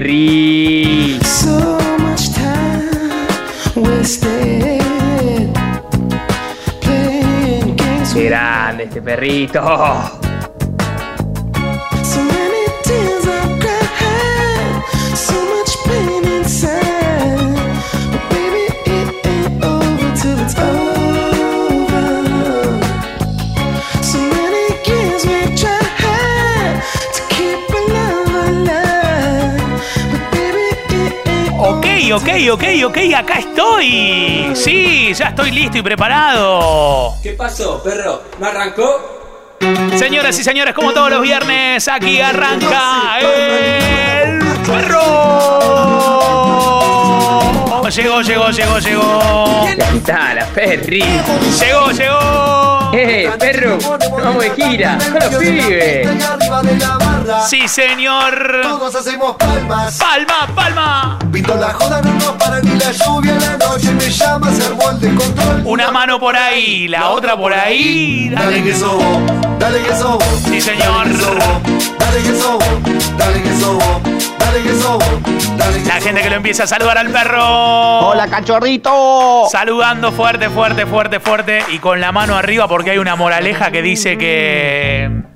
Perry. So much time wasted grande este perrito. Ok, ok, ok, acá estoy. Sí, ya estoy listo y preparado. ¿Qué pasó, perro? ¿No arrancó? Señoras y señores, como todos los viernes, aquí arranca el Llegó, llegó, llegó, llegó. Cantala, Perry. Llegó, llegó. ¡Eh, perro! ¡Vamos de gira! ¡Con los pibes! de. Sí, señor. Todos hacemos palmas. Palma, palma. Pinto la joda, no nos para ni la lluvia en la noche. Me llama, se armó el descontrol. Una mano por ahí, la otra por ahí. Dale que sos vos, dale que sos vos. Sí, señor. La gente que lo empieza a saludar al perro. Hola, cachorrito. Saludando fuerte, fuerte, fuerte, fuerte y con la mano arriba porque hay una moraleja que dice que...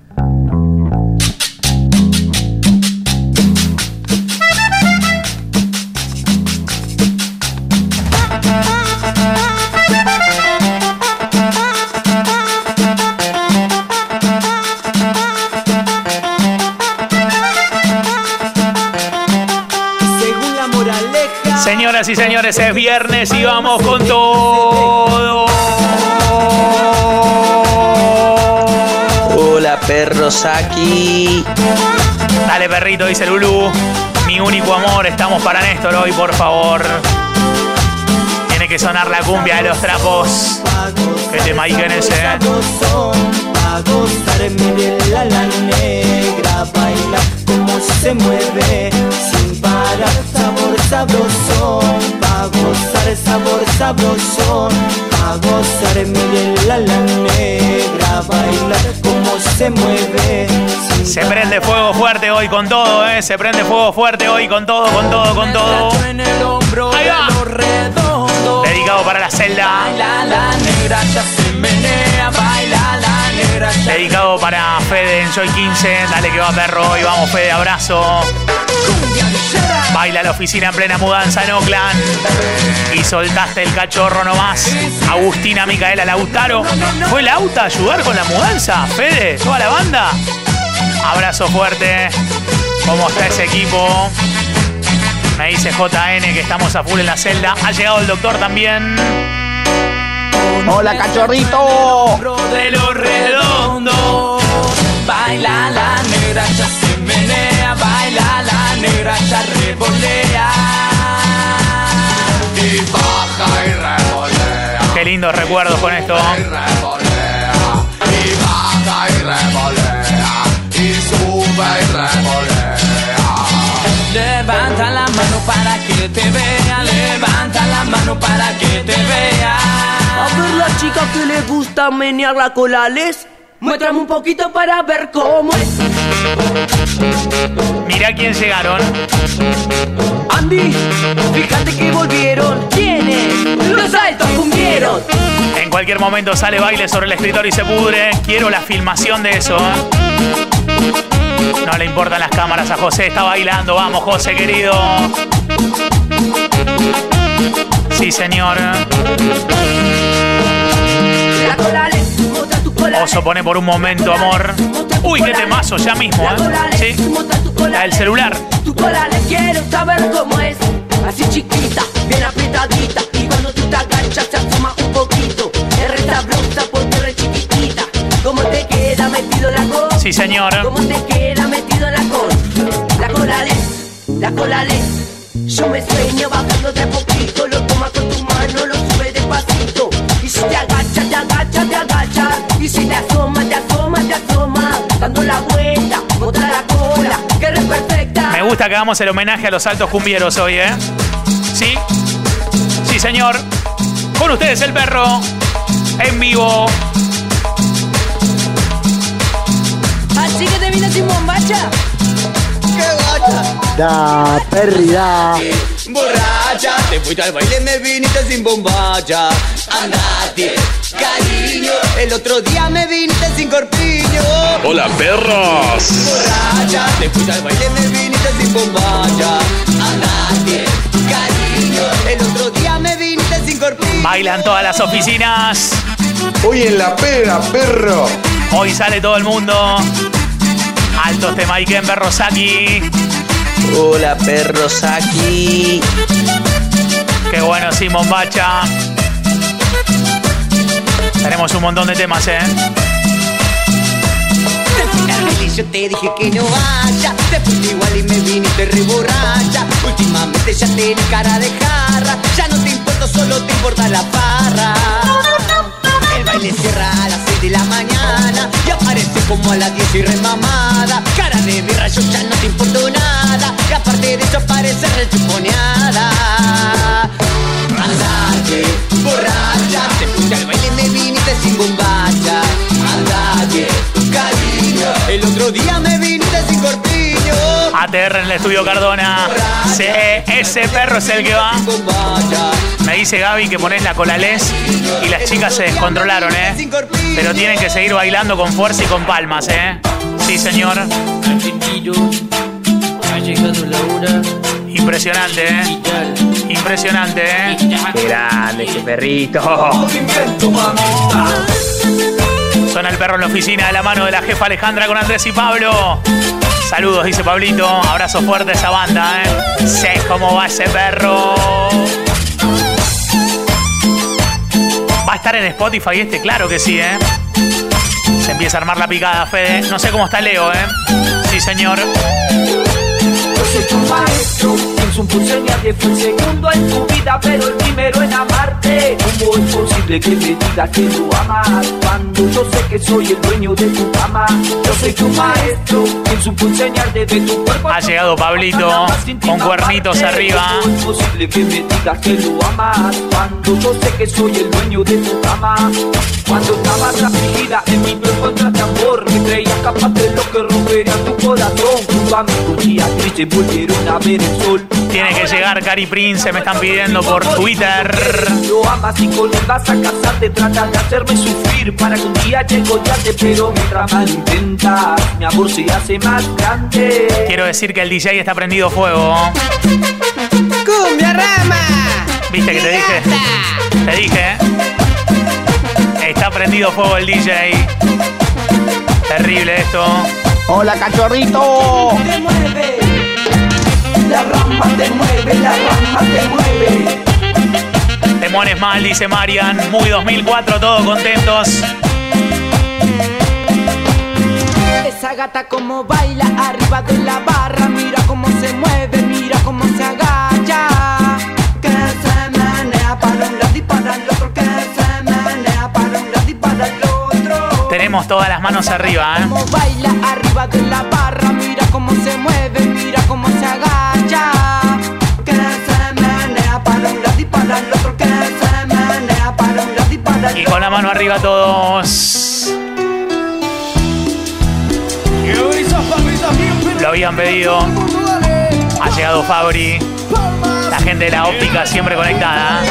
Señoras y señores, es viernes y vamos con todo. Hola, perros aquí. Dale perrito, dice Lulu. Mi único amor, estamos para Néstor hoy, por favor. Tiene que sonar la cumbia de los trapos. Que te maiquen ese, eh. A gozar, mire la la negra baila como se mueve sin parar sabor sabrosón a gozar sabor sabrosón a gozar mire la la negra baila como se mueve Se prende fuego fuerte hoy con todo, eh. Se prende fuego fuerte hoy con todo, con todo, con todo. Ahí va. Dedicado para la celda. baila la negra ya se menea baila la negra ya Dedicado para Fede en Joy 15. Dale que va perro. Y vamos, Fede, abrazo. Baila la oficina en plena mudanza en Oakland. Y soltaste el cachorro nomás. Agustina Micaela Lautaro. ¿Fue Lauta a ayudar con la mudanza? Fede, toda la banda. Abrazo fuerte. ¿Cómo está ese equipo? Me dice JN que estamos a full en la celda. Ha llegado el doctor también. Hola, cachorrito. De lo redondo. Baila la negra, ya se menea, baila la negra, ya revolea. Y baja y revolea, Qué lindos recuerdos con esto. y revolea, y baja y revolea, y sube y revolea. Levanta la mano para que te vea, levanta la mano para que te vea. A ver la chica que le gusta menear la colales. Muéstrame un poquito para ver cómo es. Mirá quién llegaron. Andy, fíjate que volvieron. ¿Quiénes? Los altos cumbieros. En cualquier momento sale baile sobre el escritorio y se pudre. Quiero la filmación de eso. ¿eh? No le importan las cámaras a José, está bailando. Vamos, José, querido. Sí, señor. Oso pone por un momento, amor. Uy, qué temazo, ya mismo, ¿eh? Sí. La del celular. Tu colales, quiero saber cómo es. Así chiquita, bien apretadita. Y cuando tú te agachas, se asoma un poquito. Es re sabrosa porque re chiquitita. ¿Cómo te queda metido la cosa? Sí, señor. ¿Cómo te queda metido la cola? La colales, la colales. Yo me sueño bajando de poquito, lo tomas con tu mano, lo sube despacito. Y si te. Y si te asomas, te asomas, te asomas. Dando la vuelta, otra la cola, que eres perfecta. Me gusta que hagamos el homenaje a los altos cumbieros hoy, ¿eh? ¿Sí? Sí, señor. Con ustedes el perro. En vivo. Así que te vine sin bombacha. ¿Qué vaya? Da, Perry, da. Borracha, te fuiste al baile, me viniste sin bombacha. Andate, cariño. El otro día me viniste sin corpiño. Hola perros. Borracha, te fuiste al baile, me viniste sin bombacha. Andate, cariño. El otro día me viniste sin corpiño. Bailan todas las oficinas. Hoy en la pega, perro. Hoy sale todo el mundo. Altos de Maiken Berrosaki. Hola perros aquí. Qué bueno, Simón Bacha. Tenemos un montón de temas, ¿eh? Yo te dije que no vaya. Te fuiste igual y me viniste re borracha. Últimamente ya tienes cara de jarra. Ya no te importa, solo te importa la farra. El baile cierra a las 6 de la mañana. Y aparece como a las 10 y remamada. Cara de birra, yo ya no te importo nada. Y aparte de eso parece re chuponeada Andate, borracha Te fuiste al baile y me viniste sin bombacha Andate, cariño El otro día me viniste sin corpiño ATR en el estudio Cardona. Sí, ese perro es el que va. Me dice Gaby que pones la colales y las chicas se descontrolaron, ¿eh? Pero tienen que seguir bailando con fuerza y con palmas, ¿eh? Sí, señor. Ha llegado la hora Impresionante, ¿eh? Impresionante, ¿eh? Grande ese perrito. Suena el perro en la oficina de la mano de la jefa Alejandra con Andrés y Pablo. Saludos, dice Pablito. Abrazo fuerte a esa banda, ¿eh? Sé cómo va ese perro. ¿Va a estar en Spotify este? Claro que sí, ¿eh? Se empieza a armar la picada, Fede. No sé cómo está Leo, ¿eh? Sí, señor. Soy tu maestro, pienso un pulseñarte fue el segundo en tu vida, pero el primero en amarte. ¿Cómo es posible que me digas que lo amas cuando yo sé que soy el dueño de tu cama? Yo soy tu maestro, pienso un pulseñarte de tu cuerpo. Ha llegado Pablito con cuernitos arriba. ¿Cómo es posible que me digas que lo amas cuando yo sé que soy el dueño de tu cama? Cuando estabas afligida en mi no encontraste amor, me creías capaz de lo que rompería tu corazón. Mí un día triste volvieron a ver el sol. Tiene que llegar Cari Prince, me están pidiendo por Twitter. Lo amas y con él vas a casarte, tratas de hacerme sufrir para que un día odiarte, pero mientras más intentas, mi amor se hace más grande. Quiero decir que el DJ está prendido fuego. ¡Cumbia rama! ¿Viste que te dije? Te dije, ¿eh? Está prendido fuego el DJ. Terrible esto. Hola cachorrito. La rama te mueve, la rama te mueve. Te pones mal, dice Marian. Muy 2004, todos contentos. Esa gata como baila arriba de la barra, mira cómo se mueve, mira cómo se agacha. Que se menea para un lado y para el otro, que se menea para un lado y para el otro. Tenemos todas las manos arriba, ¿eh? Como baila arriba de la barra, mira cómo se mueve, y con la mano arriba todos. Lo habían pedido. Ha llegado Fabri. La gente de la óptica siempre conectada.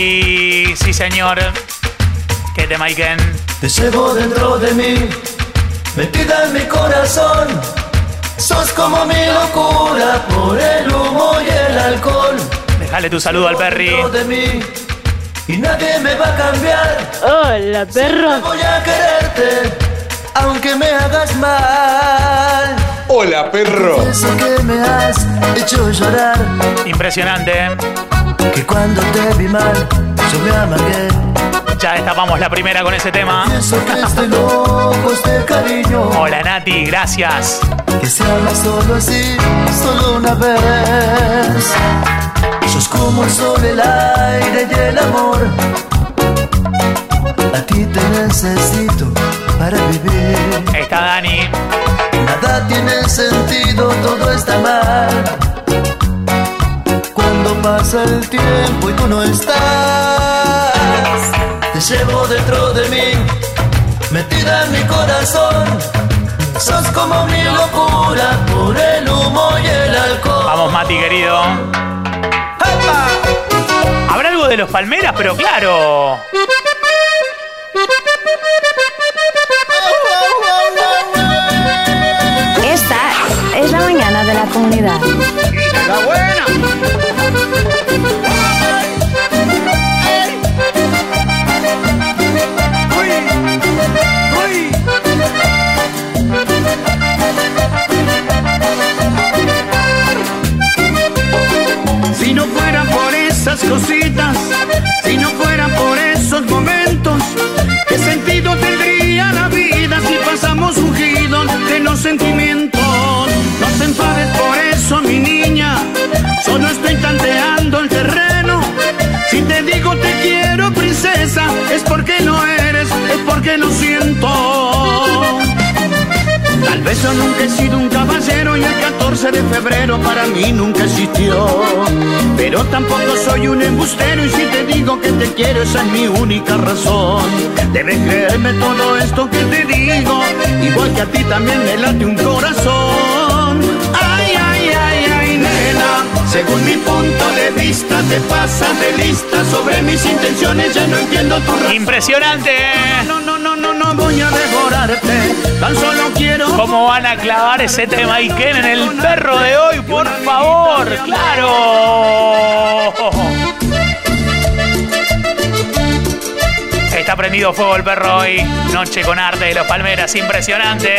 Hoy. Sí, señor. ¿Qué te Maiken? Te llevo dentro de mí, metida en mi corazón. Sos como mi locura por el humo y el alcohol. Dale tu saludo al Perry. Dentro de mí, y nadie me va a cambiar. Hola, perro. Voy a quererte, aunque me hagas mal. Hola, perro. Eso que me has hecho llorar, Impresionante. Que cuando te vi mal, yo me amagué. Ya destapamos la primera con ese tema. Hola Nati, gracias. Que se habla solo así, solo una vez. Sos como el sol, el aire y el amor. A ti te necesito para vivir. Está Dani. Nada tiene sentido, todo está mal. Pasa el tiempo y tú no estás, te llevo dentro de mí, metida en mi corazón. Sos como mi locura por el humo y el alcohol. Vamos, Mati, querido. Habrá algo de los Palmeras, pero claro. La comunidad. ¡La buena! Si no fuera por esas cositas, si no fuera por esos momentos, ¿qué sentido solo estoy tanteando el terreno. Si te digo te quiero, princesa, es porque no eres, es porque lo siento. Tal vez yo nunca he sido un caballero y el 14 de febrero para mí nunca existió. Pero tampoco soy un embustero y si te digo que te quiero esa es mi única razón. Debes creerme todo esto que te digo, igual que a ti también me late un corazón. Según mi punto de vista te pasas de lista sobre mis intenciones, ya no entiendo tu razón. Impresionante. No, no, no, no, no voy a devorarte, tan solo quiero... ¿Cómo van a clavar ese tema Iken en el perro de hoy? Por favor, claro. Está prendido fuego el perro hoy. Noche con arte de los Palmeras, impresionante.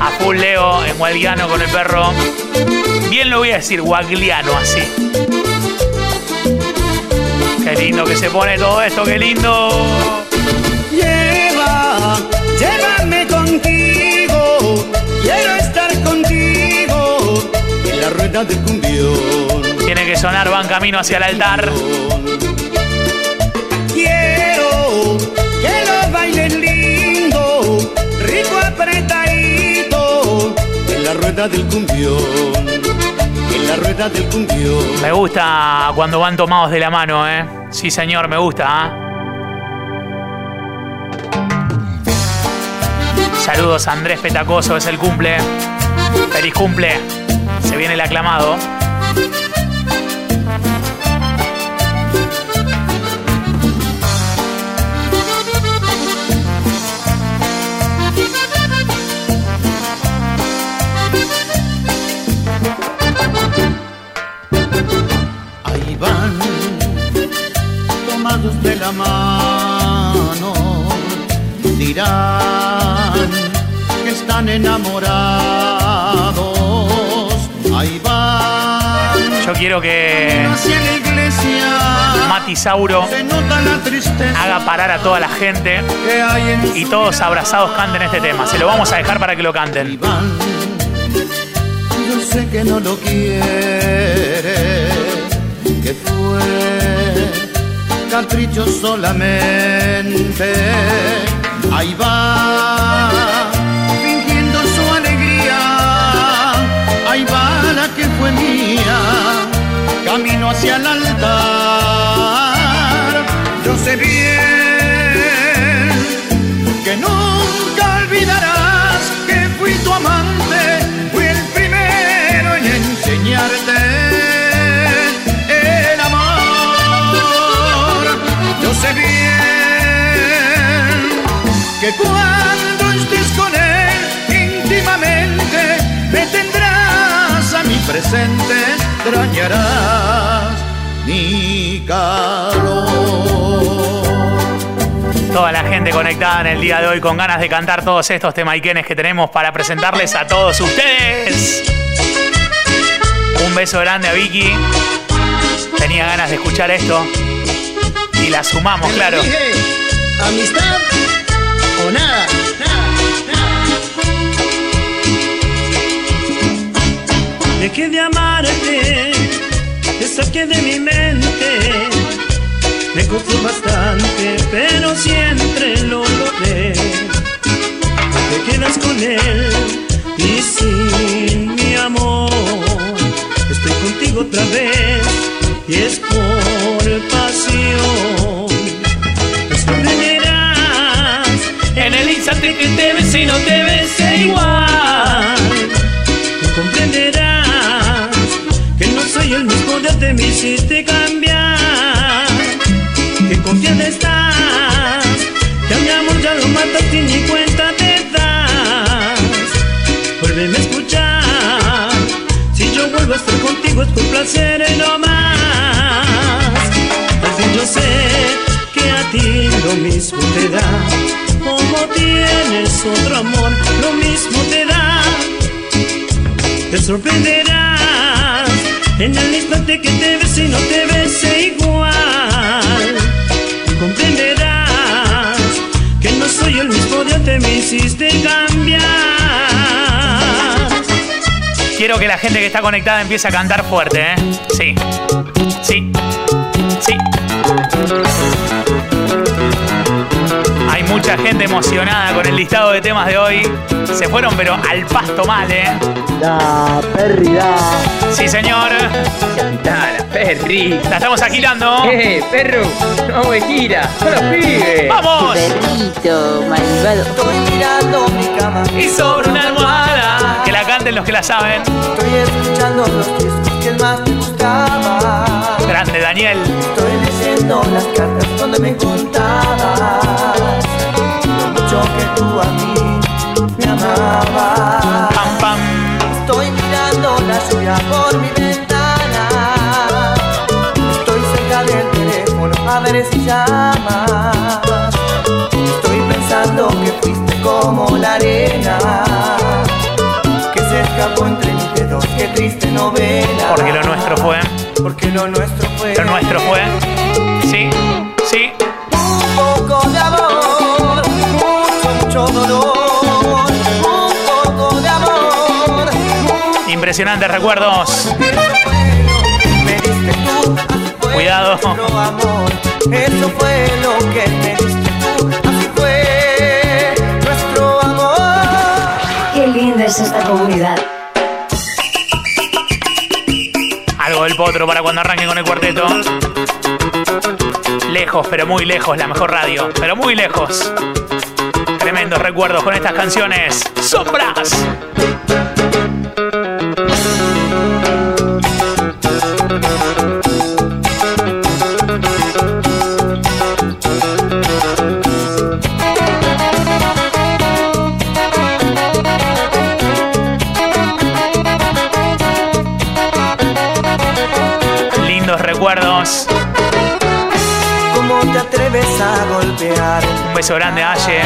A full Leo en Guagliano con el perro. Bien lo voy a decir, Guagliano así. Qué lindo que se pone todo esto, qué lindo. Lleva, llévame contigo, quiero estar contigo en la rueda del cumbión. Tiene que sonar, van camino hacia el altar. Quiero que lo bailes lindo, rico apretadito en la rueda del cumbión, Me gusta cuando van tomados de la mano, ¿eh? Sí, señor, me gusta, ¿ah? Saludos Andrés Petacoso, es el cumple. Feliz cumple. Se viene el aclamado. La mano, dirán que están enamorados. Ahí van. Yo quiero que Hacia la iglesia Mati Sauro se nota la tristeza haga parar a toda la gente y todos abrazados canten este tema. Se lo vamos a dejar para que lo canten. Yo sé que no lo quiere, solamente. Ahí va, fingiendo su alegría. Ahí va la que fue mía, camino hacia el altar. Yo sé bien que nunca olvidarás que cuando estés con él íntimamente me tendrás a mi presente, extrañarás mi calor. Toda la gente conectada en el día de hoy con ganas de cantar todos estos temaiquenes que tenemos para presentarles a todos ustedes. Un beso grande a Vicky. Tenía ganas de escuchar esto. Y la sumamos, claro. Amistad o nada. Dejé de amarte, te saqué de mi mente. Me costó bastante, pero siempre lo logré. Te quedas con él y sin que te ves y no te ves igual. Tú comprenderás que no soy el mismo de antes, me hiciste cambiar. Que confiada estás, que a mi amor ya lo mataste y ni cuenta te das. Vuélveme a escuchar, si yo vuelvo a estar contigo es por placer y no más. Tienes otro amor, lo mismo te da te sorprenderás en el instante que te ves y no te ves igual. Comprenderás que no soy el mismo de antes, me hiciste cambiar. Quiero que la gente que está conectada empiece a cantar fuerte, ¿eh? Sí. Sí. Sí. Mucha gente emocionada con el listado de temas de hoy. Se fueron, pero al pasto mal, ¿eh? Da, Perry, da. Sí, señor. Dale, Perry. La estamos agilando. Eh, perro, vamos de gira. Los pibes. ¡Vamos! Perrito, malvado. Estoy mirando mi cama. Y sobre una almohada. Que la canten los que la saben. Estoy escuchando los discos que más te gustaba. Grande, Daniel. Estoy leyendo las cartas donde me contabas lo mucho que tú a mí me amabas. Pam, pam. Estoy mirando la lluvia por mi ventana. Estoy cerca del teléfono a ver si llamas. Estoy pensando que fuiste como la arena que se escapó entre mis dedos. Qué triste novela. Porque lo nuestro fue. Porque lo nuestro fue. Lo nuestro fue. Impresionantes recuerdos. Cuidado. nuestro amor. Eso fue lo que me diste tú, así fue nuestro amor. Qué linda es esta comunidad. Algo del potro para cuando arranquen con el cuarteto. Lejos, pero muy lejos, la mejor radio. Pero muy lejos. Tremendos recuerdos con estas canciones. ¡Sombras! Lindos recuerdos. ¿Cómo te atreves a golpear? Un beso grande Aye.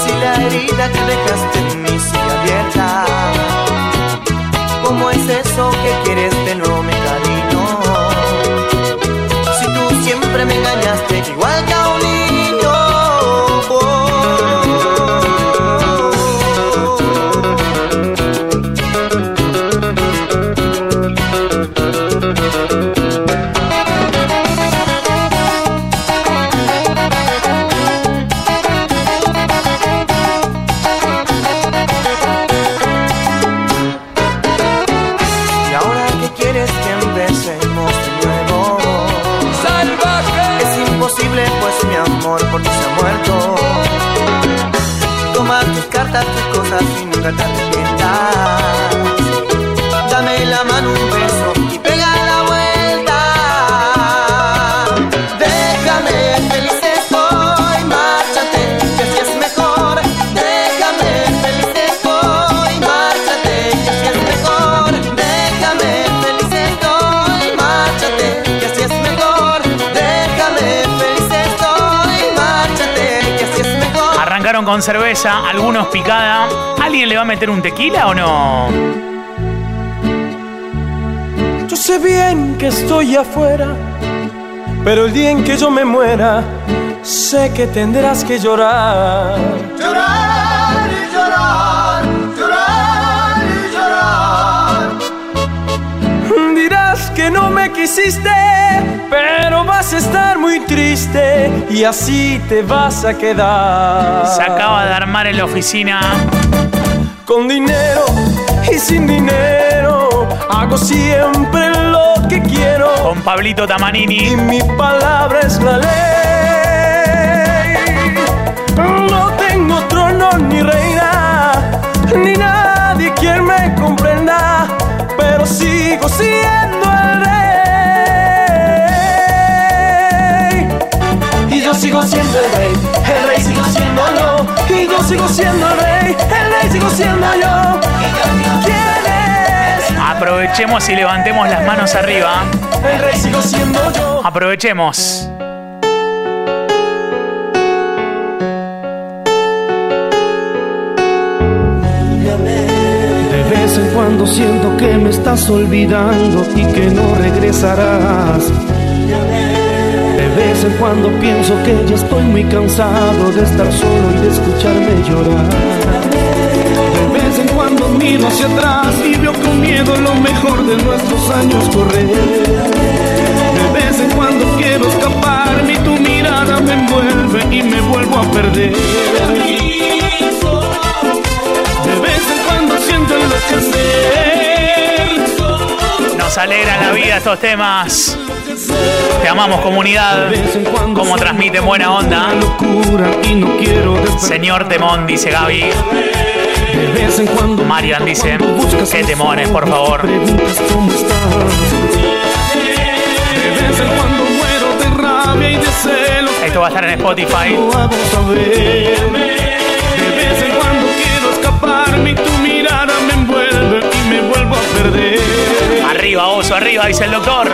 Si la herida que dejaste en mí sigue abierta. ¿Cómo es eso que quieres de nuevo mi cariño? Si tú siempre me engañaste igual que a un con cerveza, algunos picada. ¿Alguien le va a meter un tequila o no? Yo sé bien que estoy afuera, pero el día en que yo me muera, sé que tendrás que llorar. Llorar y llorar, llorar y llorar. Dirás que no me quisiste, pero vas a estar muy triste y así te vas a quedar. Se acaba de armar en la oficina. Con dinero y sin dinero, hago siempre lo que quiero. Con Pablito Tamanini. Y mi palabra es la ley. No tengo trono ni reina, ni nadie quien me comprenda, pero sigo siendo el rey. Yo sigo siendo el rey, el rey sigo siendo yo. Y yo sigo siendo el rey, el rey sigo siendo yo. ¿Quién es? Aprovechemos y levantemos las manos arriba. El rey sigo siendo yo. Aprovechemos. De vez en cuando siento que me estás olvidando y que no regresarás. De vez en cuando pienso que ya estoy muy cansado de estar solo y de escucharme llorar. De vez en cuando miro hacia atrás y veo con miedo lo mejor de nuestros años correr. De vez en cuando quiero escaparme y tu mirada me envuelve y me vuelvo a perder. De vez en cuando siento enloquecer. Nos alegra la vida estos temas. Te amamos comunidad. Como transmiten buena onda. Señor Temón, dice Gaby. Marian dice, qué temones, por favor. Esto va a estar en Spotify. De vez en cuando quiero escaparme y tu mirada me envuelve y me vuelvo a perder. Arriba, oso, arriba, dice el doctor.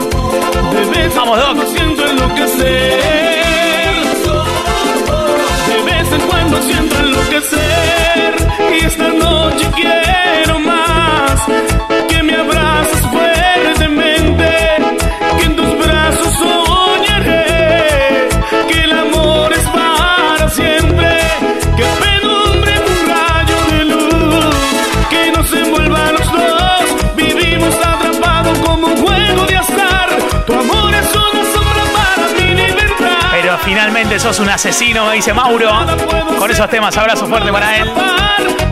Vamos, Doc. siento enloquecer. De vez en cuando siento enloquecer. Y esta noche quiero más. Que me abraces fuertemente. Sos un asesino, me dice Mauro. Con esos temas, abrazo fuerte para él.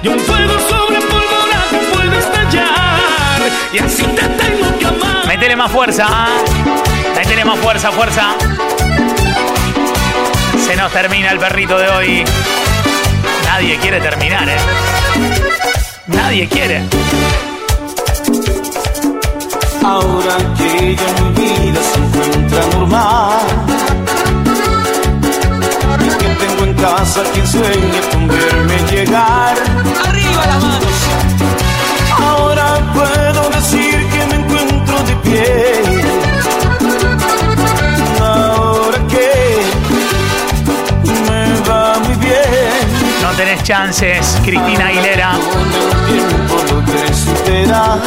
Y un fuego sobre pólvora que puede estallar. Y así te tengo que amar. Métele más fuerza. ¿ah? Métele más fuerza, fuerza. Se nos termina el perrito de hoy. Nadie quiere terminar, ¿eh? Nadie quiere. Ahora que ya mi vida se encuentra normal tengo en casa quien sueña con verme llegar. Arriba las manos. Ahora puedo decir que me encuentro de pie. Ahora que me va muy bien. No tenés chances, Cristina Aguilera. Con el tiempo logré superar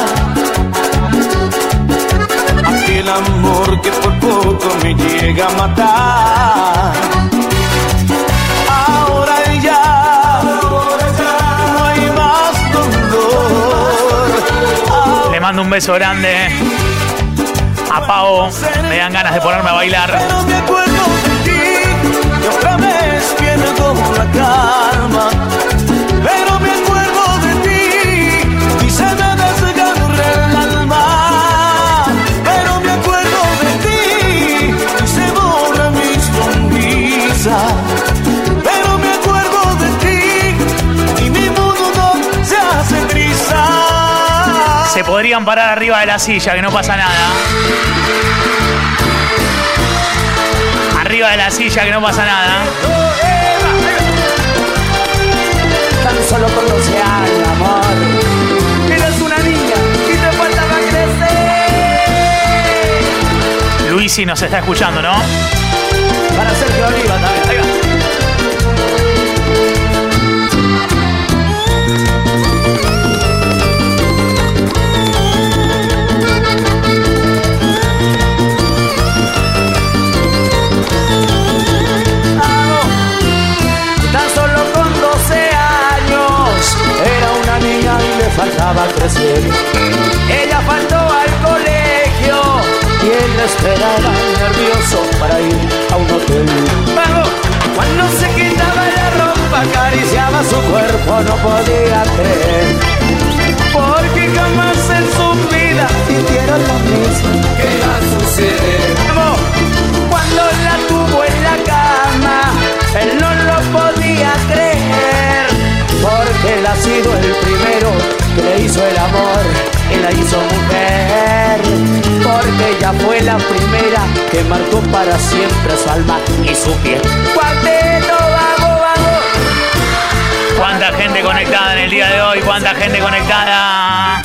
Aquel amor que por poco me llega a matar mando un beso grande a Pau. Me dan ganas de ponerme a bailar. Podrían parar arriba de la silla, que no pasa nada. Arriba de la silla, que no pasa nada. Tan solo con 12 años, amor. Eres una niña y te faltaba crecer. Luisi nos está escuchando, ¿no? Ella faltó al colegio y él la esperaba nervioso para ir a un hotel. Cuando se quitaba la ropa acariciaba su cuerpo, no podía creer. Porque jamás en su vida sintieron lo mismo que iba a suceder. Cuando la tuvo en la cama, él no lo podía creer. Porque él ha sido el primero hizo el amor y la hizo mujer. Porque ella fue la primera que marcó para siempre su alma y su piel. Cuarteto, vamos, vamos. ¿Cuánta gente conectada en el día de hoy? ¿Cuánta gente conectada?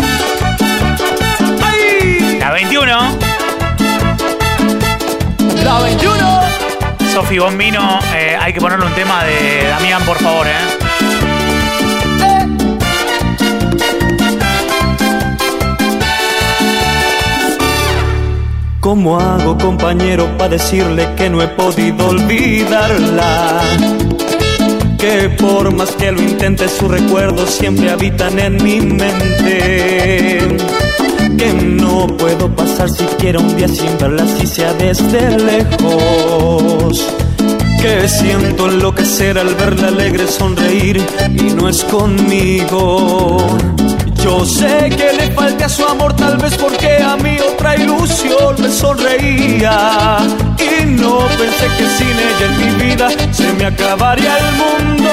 La 21. La 21. Sofi Bombino, eh, hay que ponerle un tema de Damián, por favor, ¿eh? ¿Cómo hago, compañero, para decirle que no he podido olvidarla? Que por más que lo intente, sus recuerdos siempre habitan en mi mente. Que no puedo pasar siquiera un día sin verla, si sea desde lejos. Que siento enloquecer al verla alegre sonreír y no es conmigo. Yo sé que le falta su amor, tal vez porque a mí otra ilusión me sonreía. Y no pensé que sin ella en mi vida se me acabaría el mundo.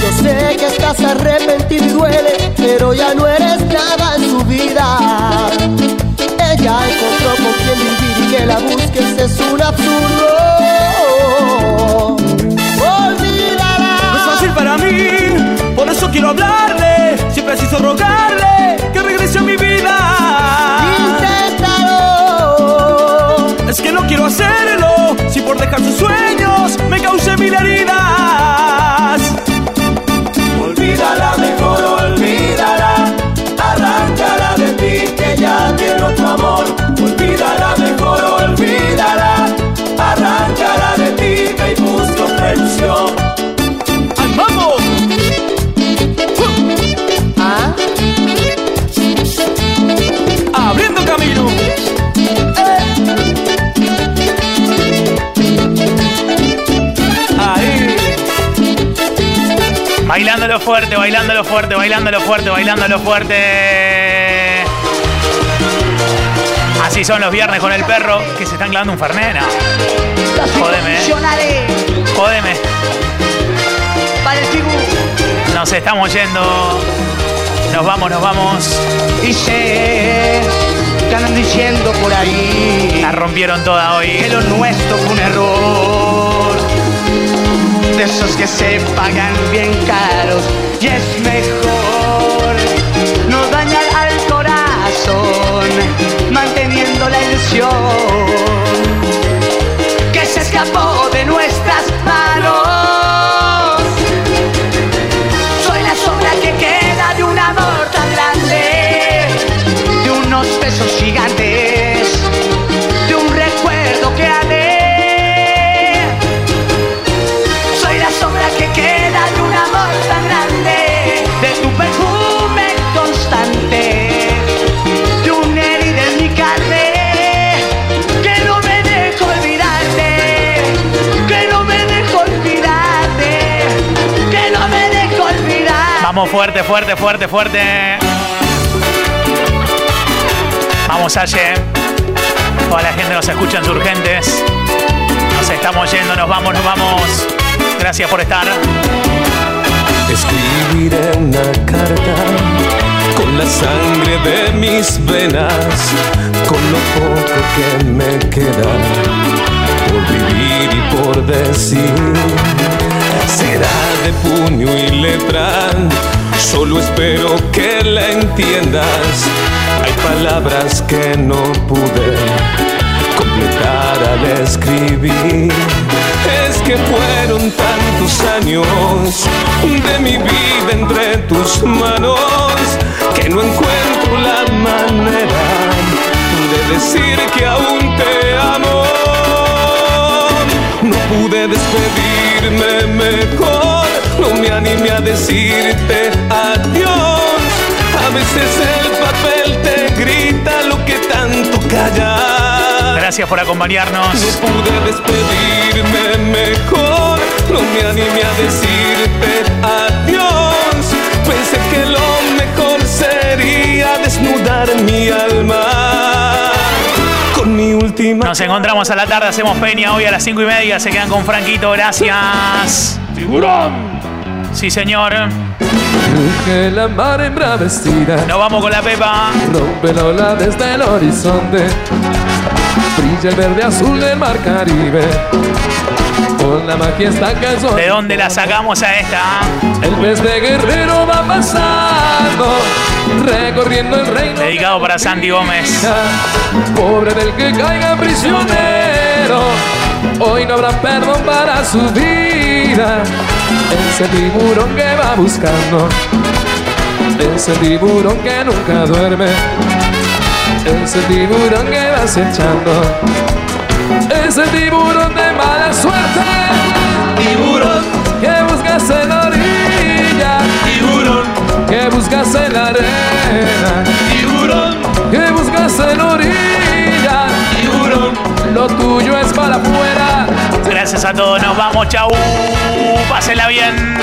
Yo sé que estás arrepentido y duele, pero ya no eres nada en su vida. Ella encontró con quien vivir y que la busques es un absurdo. Olvídala. No es fácil para mí, eso quiero hablarle. Si preciso rogarle que regrese a mi vida. Inténtalo. Es que no quiero hacerlo, si por dejar sus sueños me causé mil heridas. Olvídala. Fuerte, bailándolo fuerte, bailándolo fuerte, bailándolo fuerte. Así son los viernes con el perro que se están clavando un fernena. Jódeme, eh. Jódeme. para el. Nos estamos yendo. Nos vamos, nos vamos. Y sé que andan diciendo por ahí La rompieron toda que hoy. lo nuestro fue un error. De esos que se pagan bien caros y es mejor no dañar al corazón manteniendo la ilusión que se escapó de nuestras fuerte, fuerte, fuerte, fuerte. Vamos, Aye. Toda la gente nos escucha urgentes. Nos estamos yendo, nos vamos, nos vamos. Gracias por estar. Escribiré una carta con la sangre de mis venas, con lo poco que me queda por vivir y por decir. Será de puño y letra, solo espero que la entiendas. Hay palabras que no pude completar al escribir. Es que fueron tantos años de mi vida entre tus manos que no encuentro la manera de decir que aún te amo. No pude despedirme mejor, no me animé a decirte adiós. veces el papel te grita lo que tanto callas. Gracias por acompañarnos. No pude despedirme mejor, no me animé a decirte adiós. Pensé que lo mejor sería desnudar mi alma. Mi última. Nos encontramos a la tarde, hacemos peña hoy a las 5 y media. Se quedan con Franquito, gracias. ¡Tiburón! Sí, señor. Ruge la mar embravecida. Nos vamos con la Pepa. Rompe la ola desde el horizonte. Brilla el verde azul del mar Caribe. Con la magia. ¿De dónde la sacamos a esta? El pez de guerrero va pasando. Recorriendo el reino. Dedicado para Sandy Gómez. Pobre del que caiga prisionero. Hoy no habrá perdón para su vida. Ese tiburón que va buscando. Ese tiburón que nunca duerme. Ese tiburón que va acechando. Ese tiburón de mala suerte. Tiburón que buscas en buscas en la arena. Tiburón que buscas en la orilla. Tiburón lo tuyo es para afuera. Gracias a todos, nos vamos, chau. Pásenla bien.